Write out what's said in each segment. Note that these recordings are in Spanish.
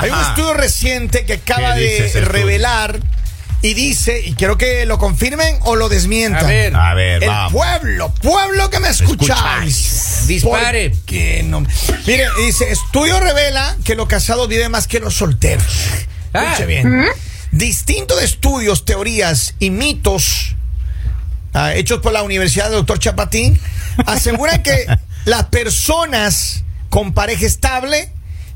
Hay un estudio reciente que acaba ¿Qué dice de revelar y dice, y quiero que lo confirmen o lo desmientan. A ver. A ver, El vamos. pueblo, pueblo que me escucháis. Dispare. ¿Por qué no? Mire, dice, estudio revela que los casados viven más que los solteros. Ah. Escuche bien. Distinto de estudios, teorías y mitos ah, hechos por la Universidad del Doctor Chapatín aseguran que las personas con pareja estable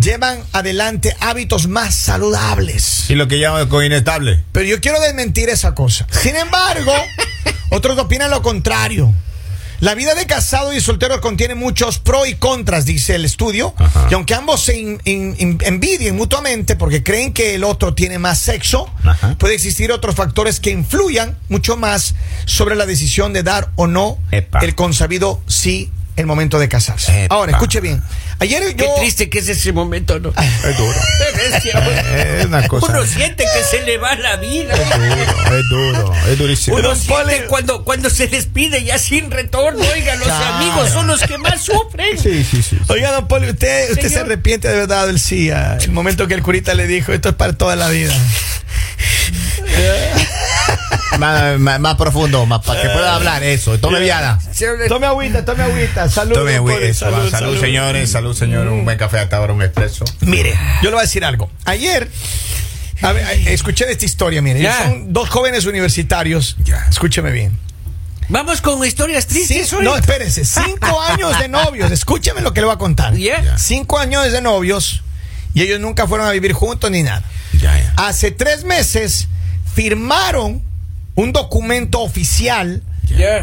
llevan adelante hábitos más saludables. Y lo que llaman con inestable. Pero yo quiero desmentir esa cosa. Sin embargo, otros opinan lo contrario. La vida de casado y soltero contiene muchos pros y contras, dice el estudio. Ajá. Y aunque ambos se in- in- in- envidien mutuamente porque creen que el otro tiene más sexo, Ajá. puede existir otros factores que influyan mucho más sobre la decisión de dar o no Epa. el consabido sí el momento de casarse. Epa. Ahora, escuche bien. Ayer yo... Qué triste que es ese momento, ¿no? Es duro. Es una cosa. Uno siente que se le va la vida. Es duro, es duro, es durísimo. Uno Don siente cuando, cuando se despide ya sin retorno. Oiga, los Claro. amigos son los que más sufren. Sí, sí, sí. Oiga, don Poli, usted, usted se arrepiente de verdad del ah, el momento que el curita le dijo, esto es para toda la vida. Más, más, más profundo, más para que pueda hablar eso. Tome viada. Tome agüita, tome agüita, salud. Tome salud, señores, salud, señor. Un buen café hasta ahora, un expreso. Mire, yo le voy a decir algo. Ayer, a ver, escuché de esta historia, mire, Ya. son dos jóvenes universitarios, Ya. escúcheme bien. Vamos con historias Sí, tristes. hoy. no, espérese, cinco años de novios, escúcheme lo que le voy a contar. Cinco años de novios y ellos nunca fueron a vivir juntos ni nada. Hace tres meses firmaron un documento oficial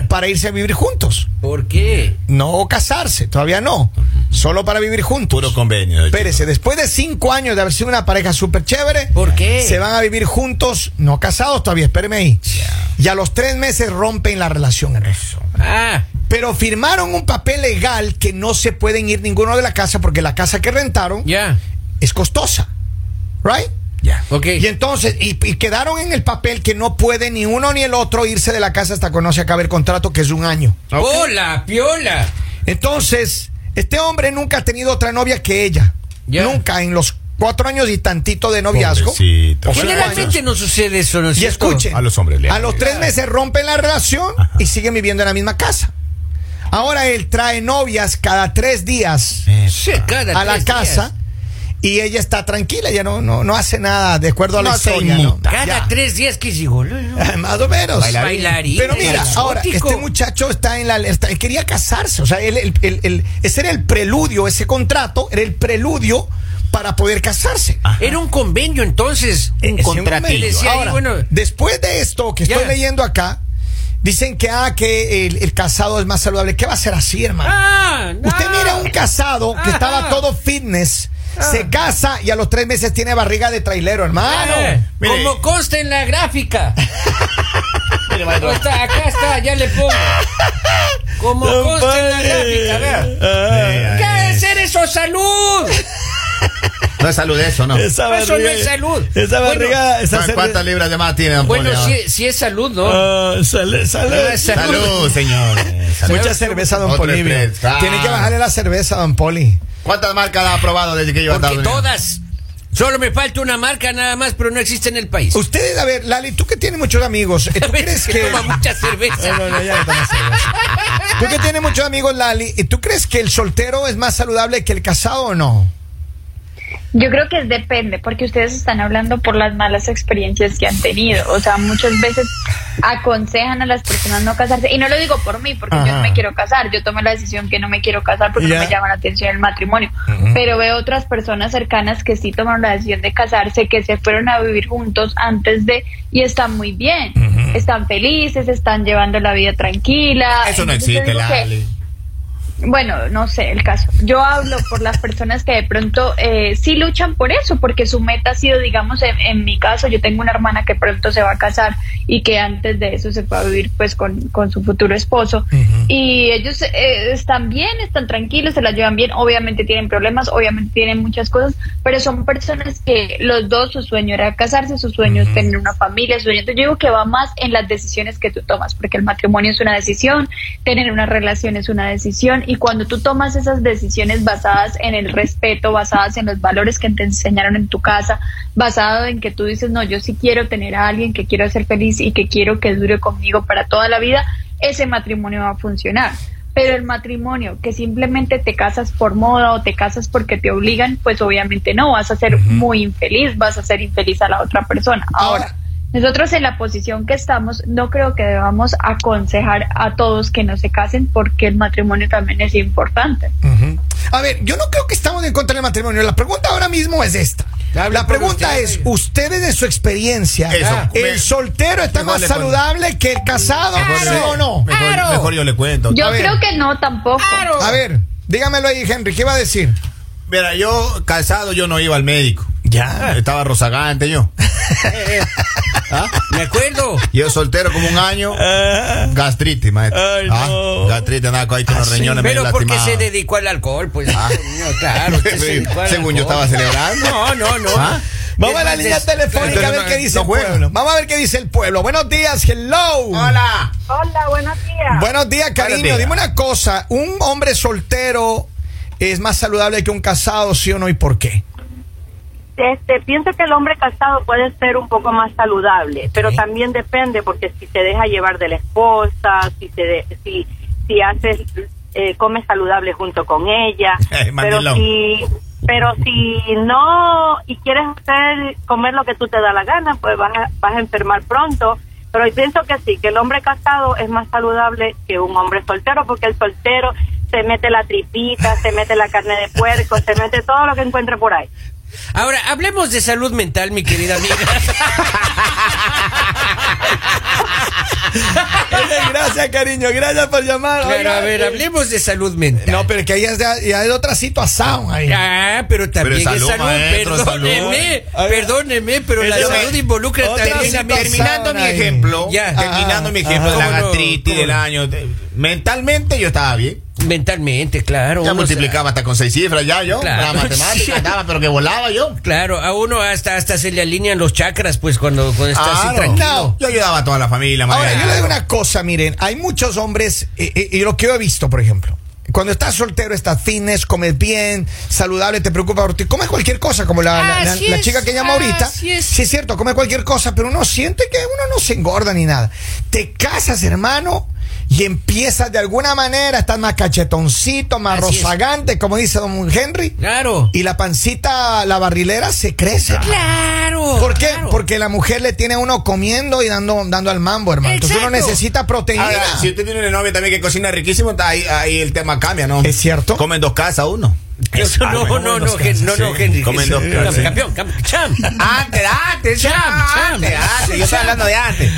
para irse a vivir juntos. ¿Por qué? No casarse, todavía no. Solo para vivir juntos. Puro convenio. Espérese, después de cinco años de haber sido una pareja súper chévere, ¿Por qué? se van a vivir juntos, no casados todavía, espéreme ahí. Y a los tres meses rompen la relación. hermano. Ah, Pero firmaron un papel legal que no se pueden ir ninguno de la casa porque la casa que rentaron es costosa. ¿Right? Ya. Ok. Y entonces, y, y quedaron en el papel que no puede ni uno ni el otro irse de la casa hasta que no se acabe el contrato, que es un año. Hola, piola. Entonces, este hombre nunca ha tenido otra novia que ella. Ya. Nunca en los cuatro años y tantito de noviazgo. Pobrecito. Generalmente no sucede eso, ¿no es Y escuchen, A los hombres le a los tres meses rompen la relación y siguen viviendo en la misma casa. Ahora él trae novias cada tres días Sí, cada a la casa días. Y ella está tranquila, ya no, no, no hace nada de acuerdo a la No historia. ¿no? Cada Ya. tres días que digo. Más o menos. Bailarín. Bailarín, Pero mira, exótico. ahora, este muchacho está en la. está- él quería casarse. O sea, él, el- el- el- ese era el preludio, ese contrato era el preludio para poder casarse. Era un convenio entonces. Eh, Un ahí, Ahora, bueno, después de esto que estoy Ya. leyendo acá, dicen que, ah, que el, el casado es más saludable. ¿Qué va a ser así, hermano? ah, no. Usted mira un casado que Ah. estaba todo fitness, se casa y a los tres meses tiene barriga de trailero, hermano. Eh, como consta en la gráfica. Mire, está, acá está, ya le pongo. Como consta en la gráfica, vea. ¿Qué es ser eso? ¡Salud! No es salud eso, ¿no? Eso no es salud. Esa Bueno, barriga, esa ¿Cu- ¿Cuántas libras de más tiene don Bueno, Poli, si, si es salud, ¿no? Ah, salud, salud. Ah, salud. Salud, señores. Salud. Mucha cerveza, don Otro claro. Tiene que bajarle la cerveza, don Poli. ¿Cuántas marcas ha probado desde que yo Porque todas. Solo me falta una marca nada más, pero no existe en el país. Ustedes, a ver, Lali, tú que tienes muchos amigos, ¿tú A veces crees que que... toma mucha cerveza. No, no, ya no toma cerveza. Tú que tienes muchos amigos, Lali, ¿tú crees que el soltero es más saludable que el casado o no? Yo creo que depende, porque ustedes están hablando por las malas experiencias que han tenido. O sea, muchas veces aconsejan a las personas no casarse. Y no lo digo por mí, porque yo no me quiero casar. Yo tomé la decisión que no me quiero casar porque no me llama la atención el matrimonio. Pero veo otras personas cercanas que sí tomaron la decisión de casarse, que se fueron a vivir juntos antes de... Y están muy bien. Están felices, están llevando la vida tranquila. Eso no Entonces, existe, que- Lali. Bueno, no sé el caso. Yo hablo por las personas que de pronto eh, sí luchan por eso, porque su meta ha sido, digamos, en, en mi caso, yo tengo una hermana que pronto se va a casar y que antes de eso se fue a vivir pues con, con su futuro esposo. Y ellos eh, están bien, están tranquilos, se la llevan bien, obviamente tienen problemas, obviamente tienen muchas cosas, pero son personas que los dos, su sueño era casarse, su sueño es tener una familia, su sueño. Entonces yo digo que va más en las decisiones que tú tomas, porque el matrimonio es una decisión, tener una relación es una decisión Y cuando tú tomas esas decisiones basadas en el respeto, basadas en los valores que te enseñaron en tu casa, basado en que tú dices, no, yo sí quiero tener a alguien que quiero ser feliz y que quiero que dure conmigo para toda la vida, ese matrimonio va a funcionar. Pero el matrimonio, que simplemente te casas por moda o te casas porque te obligan, pues obviamente no, vas a ser muy infeliz, vas a ser infeliz a la otra persona. Ahora, nosotros en la posición que estamos, no creo que debamos aconsejar a todos que no se casen porque el matrimonio también es importante. A ver, yo no creo que estamos en contra del matrimonio. La pregunta ahora mismo es esta. La pregunta es, ustedes de su experiencia, Eso, ¿el me- soltero está más saludable que el casado? ¿Sí o no? Mejor, Claro. mejor yo le cuento. Yo A ver. creo que no tampoco. Claro. A ver, dígamelo ahí, Henry, ¿qué va a decir? Mira, yo casado yo no iba al médico. Ya. Estaba rozagante yo. ¿Ah? Me acuerdo. Yo soltero como un año. Gastritis, maestro. Ay, Ah. Gastritis, nada, ahí con los Ah, riñones Pero porque se dedicó al alcohol, pues. Ah. No, claro. usted se dedicó al Según yo estaba celebrando. No, no, no. ¿Ah? Vamos a la línea telefónica a ver qué dice no el pueblo. Vamos a ver qué dice el pueblo. Buenos días, hello. Hola. Hola, buenos días. Buenos días, cariño. días. Dime una cosa. ¿Un hombre soltero es más saludable que un casado, sí o no, y por qué? Este, pienso que el hombre casado puede ser un poco más saludable, pero también depende porque si se deja llevar de la esposa, si se de- si si haces eh, comes saludable junto con ella, Eh, pero si pero si no y quieres hacer comer lo que tú te da la gana, pues vas a, vas a enfermar pronto. Pero yo pienso que sí, que el hombre casado es más saludable que un hombre soltero, porque el soltero se mete la tripita, se mete la carne de puerco, se mete todo lo que encuentre por ahí. Ahora, hablemos de salud mental, mi querida amiga. gracias, cariño. Gracias por llamar. Pero Oiga, a ver, eh, hablemos de salud mental. No, pero que ahí es de, ya es de otra situación ahí. Ah, pero también Pero es salud, salud, maestro, perdóneme, salud. perdóneme, pero la me- salud involucra otra también a. Terminando mi ejemplo, Ya. terminando mi Ajá, ejemplo de la gastritis ¿Cómo del año, de- mentalmente yo estaba bien. Mentalmente, claro. Ya uno multiplicaba hasta con seis cifras ya yo. Claro. La matemática andaba, pero que volaba yo. Claro, a uno hasta hasta se le alinean los chakras, pues cuando, cuando está así Claro. tranquilo. No. Yo ayudaba a toda la familia, Ahora, yo le digo una cosa, miren, hay muchos hombres, eh, eh, y lo que yo he visto, por ejemplo, cuando estás soltero, estás fitness, comes bien, saludable, te preocupa por ti, comes cualquier cosa, como la, la- la- Así la es, chica que llama ahorita. es. Sí, es cierto, come cualquier cosa, pero uno siente que uno no se engorda ni nada. Te casas, hermano, y empiezas de alguna manera, estás más cachetoncito, más Así es. rozagante, como dice don Henry, Claro. y la pancita, la barrilera se crece. Claro. ¿Por qué? claro. Porque la mujer le tiene a uno comiendo y dando, dando al mambo, hermano. Entonces uno necesita proteína. Ahora, si usted tiene una novia también que cocina riquísimo, ahí, ahí el tema cambia, ¿no? ¿Es cierto? Comen dos casas uno. Eso no, no, no, no, no. Henry. Comen dos casas. Campeón, campeón. Antes, antes, Cham, cham, antes, cham. antes. Yo estoy hablando de antes.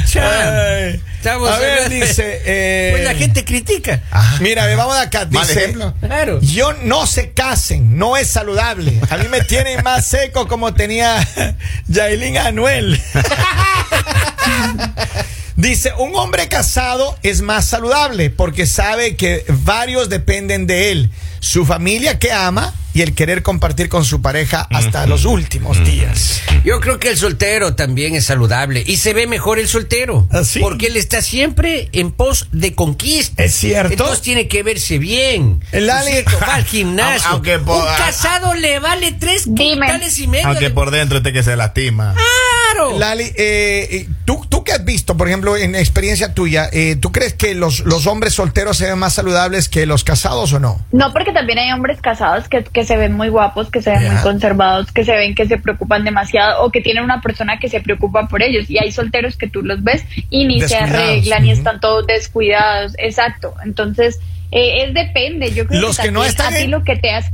Estamos a ver, hablando- dice. eh, Pues la gente critica. Mira, ver, vamos de acá. Dice, ejemplo. Claro. yo no se casen, no es saludable. A mí me tienen más seco como tenía Yailin Anuel. Dice, un hombre casado es más saludable porque sabe que varios dependen de él, su familia que ama y el querer compartir con su pareja hasta los últimos días. Yo creo que el soltero también es saludable y se ve mejor el soltero. ¿Ah, sí? Porque él está siempre en pos de conquista. Es cierto. Entonces tiene que verse bien. El ¿No cierto? Va al gimnasio. Aunque por- Un casado le vale tres Dime. quintales y medio. Aunque por dentro este que se lastima. Claro. Lali, eh, ¿tú, tú qué has visto, por ejemplo, en experiencia tuya, eh, ¿tú crees que los, los hombres solteros se ven más saludables que los casados o no? No, porque también hay hombres casados que, que se ven muy guapos, que se ven muy conservados, que se ven que se preocupan demasiado o que tienen una persona que se preocupa por ellos. Y hay solteros que tú los ves y ni se arreglan y están todos descuidados. Exacto. Entonces, eh, es depende. Yo creo Los que no están a ti en- lo que te hace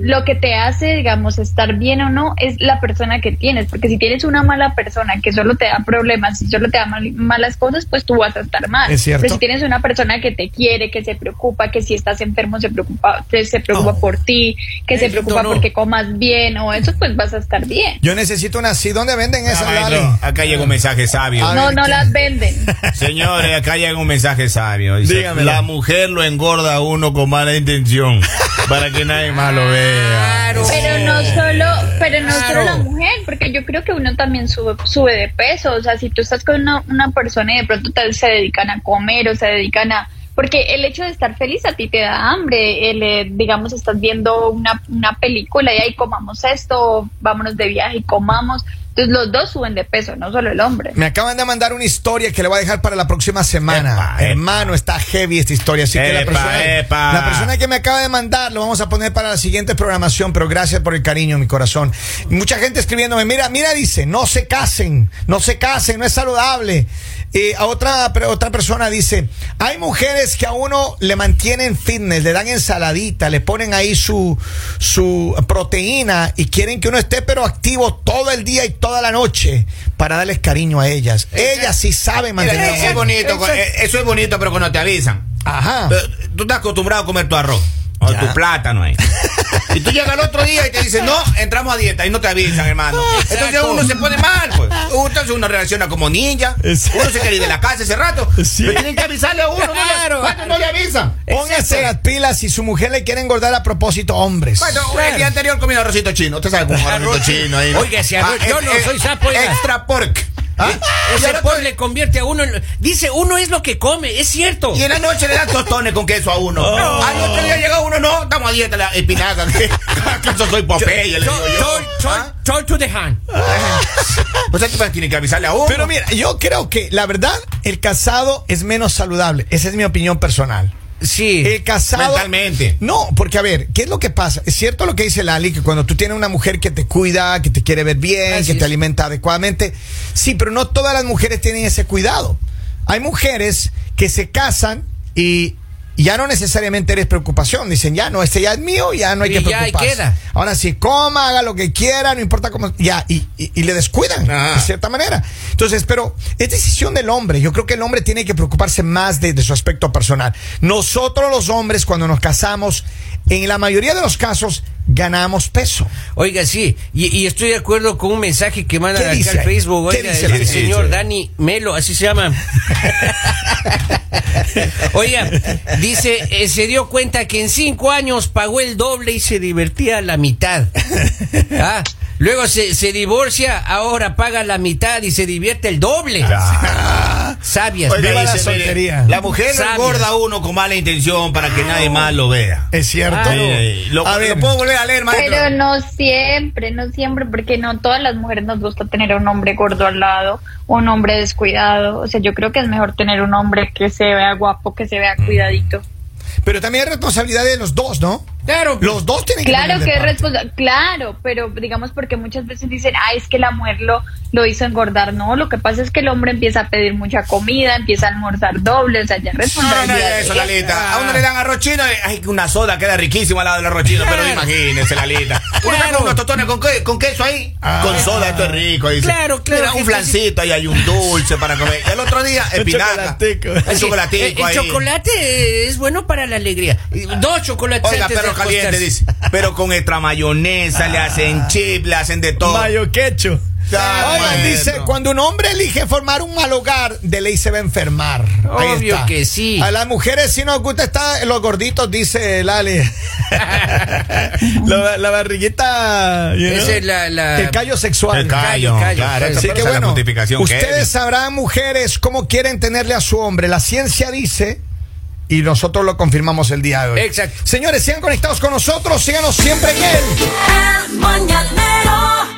lo que te hace, digamos, estar bien o no es la persona que tienes, porque si tienes una mala persona que solo te da problemas, y solo te da mal- malas cosas, pues tú vas a estar mal. Es cierto. Pero si tienes una persona que te quiere, que se preocupa, que si estás enfermo se preocupa, que se preocupa Oh. por ti, que se preocupa no, no. porque comas bien o eso, pues vas a estar bien. Yo necesito una así. ¿Dónde venden esa, Ah, Lali? maestro, acá llega un mensaje sabio. A No, ver, no ¿qué? las venden. Señores, acá llega un mensaje sabio. Dice, Dígamelo. la mujer lo engorda a uno con mala intención para que nadie más lo vea. Pero no solo, pero no Claro. solo la mujer, porque yo creo que uno también sube, sube de peso. O sea, si tú estás con una, una persona y de pronto te- se dedican a comer o se dedican a porque el hecho de estar feliz a ti te da hambre, el, eh, digamos, estás viendo una, una película y ahí comamos esto, vámonos de viaje y comamos. Entonces los dos suben de peso, no solo el hombre. Me acaban de mandar una historia que le voy a dejar para la próxima semana. Epa, epa. Hermano, está heavy esta historia. Así que la Epa, persona, epa. la persona que me acaba de mandar lo vamos a poner para la siguiente programación, pero gracias por el cariño, mi corazón. Mucha gente escribiéndome, mira, mira, dice, no se casen, no se casen, no es saludable. Eh, a otra, pero otra persona dice, hay mujeres que a uno le mantienen fitness, le dan ensaladita, le ponen ahí su, su proteína y quieren que uno esté pero activo todo el día y toda la noche para darles cariño a ellas. Ellas sí saben mantener. eso es bonito, Eso- eso es bonito, pero cuando te avisan. Ajá. Tú estás acostumbrado a comer tu arroz. O Ya. tu plátano ahí. Y tú llegas al otro día y te dicen, no, entramos a dieta y no te avisan, hermano. Entonces uno se pone mal, pues. Entonces uno reacciona como ninja. Exacto. Uno se quiere ir de la casa ese rato. Sí. Pero tienen que avisarle a uno. ¿no? Claro. ¿Cuántos no le avisan? Póngase las pilas si su mujer le quiere engordar a propósito, hombres. Bueno, el día anterior comí arrocito chino. Usted sabe cómo arrocito chino ahí. ¿no? Oiga, ese arroz- yo no eh, soy sapo. Extra pork. ¿Ah? Y Ese pork le convierte a uno en... Dice, uno es lo que come, es cierto. Y en la noche le dan tostones con queso a uno. Oh. Al otro día llega uno, no, estamos a dieta, la espinaca. ¿Acaso soy Popeye? Le digo yo. Toy- ¿Ah? to the hand. Pues aquí tienen que avisarle a uno. Pero mira, yo creo que la verdad, el casado es menos saludable. Esa es mi opinión personal. Sí. El casado. Mentalmente. No, porque a ver, ¿qué es lo que pasa? Es cierto lo que dice Lali, que cuando tú tienes una mujer que te cuida, que te quiere ver bien, Así que es. te alimenta adecuadamente. Sí, pero no todas las mujeres tienen ese cuidado. Hay mujeres que se casan y ya no necesariamente eres preocupación. Dicen, ya no, este ya es mío, ya no hay Y que ya preocuparse. queda. Ahora sí, coma, haga lo que quiera, no importa cómo, ya, y, y- y le descuidan, de cierta manera. Entonces, pero es decisión del hombre. Yo creo que el hombre tiene que preocuparse más de, de su aspecto personal. Nosotros los hombres, cuando nos casamos, en la mayoría de los casos, ganamos peso. Oiga, sí, y, y estoy de acuerdo con un mensaje que mandan ¿Qué acá al? Facebook. ¿Qué Oiga, dice el la señor? Dani Melo, así se llama. Oiga, dice, eh, se dio cuenta que en cinco años pagó el doble y se divertía la mitad. Ah, luego se, se divorcia, ahora paga la mitad y se divierte el doble. Sabias. Oiga, Viva la soltería. Mujer no Sabias. engorda a uno con mala intención para que nadie más lo vea. Es cierto. Claro. Eh, lo, A ver. lo puedo volver a leer, maestro. Pero no siempre, no siempre, porque no todas las mujeres nos gusta tener a un hombre gordo al lado, o un hombre descuidado. O sea, yo creo que es mejor tener un hombre que se vea guapo, que se vea cuidadito. Pero también es responsabilidad de los dos, ¿no? Claro. Los dos tienen que Claro que es responsable, claro, pero digamos porque muchas veces dicen, ah, es que la mujer lo, lo hizo engordar. No, lo que pasa es que el hombre empieza a pedir mucha comida, empieza a almorzar doble, o sea, ya es No, no, no, responsabilidad. de eso. Lalita. A uno le dan arroz chino, ay, una soda queda riquísima al lado del arroz chino, pero Claro. imagínese, Lalita. Uno Claro. unos tostones con, que- con queso ahí, Ah. con soda, esto es rico. Dice. Claro, claro, Mira, un flancito, ahí hay un dulce para comer. El otro día, espinaca. chocolatico. Un Así, chocolatico el chocolate es bueno para la alegría. Dos chocolates Oiga, perro caliente, dice. Pero con extra mayonesa, le hacen chip, le hacen de todo. Mayo quecho. Oigan, dice, cuando un hombre elige formar un mal hogar, de ley se va a enfermar. Ahí Obvio está. que sí. A las mujeres sí nos gusta estar los gorditos, dice Lali. la, la barriguita. you know, Esa es la- la- El callo sexual. El callo, callo, callo. claro. Así que bueno, ustedes es. sabrán, mujeres, cómo quieren tenerle a su hombre. La ciencia dice, y nosotros lo confirmamos el día de hoy. Exacto. Señores, sigan conectados con nosotros, síganos siempre en El Mañanero.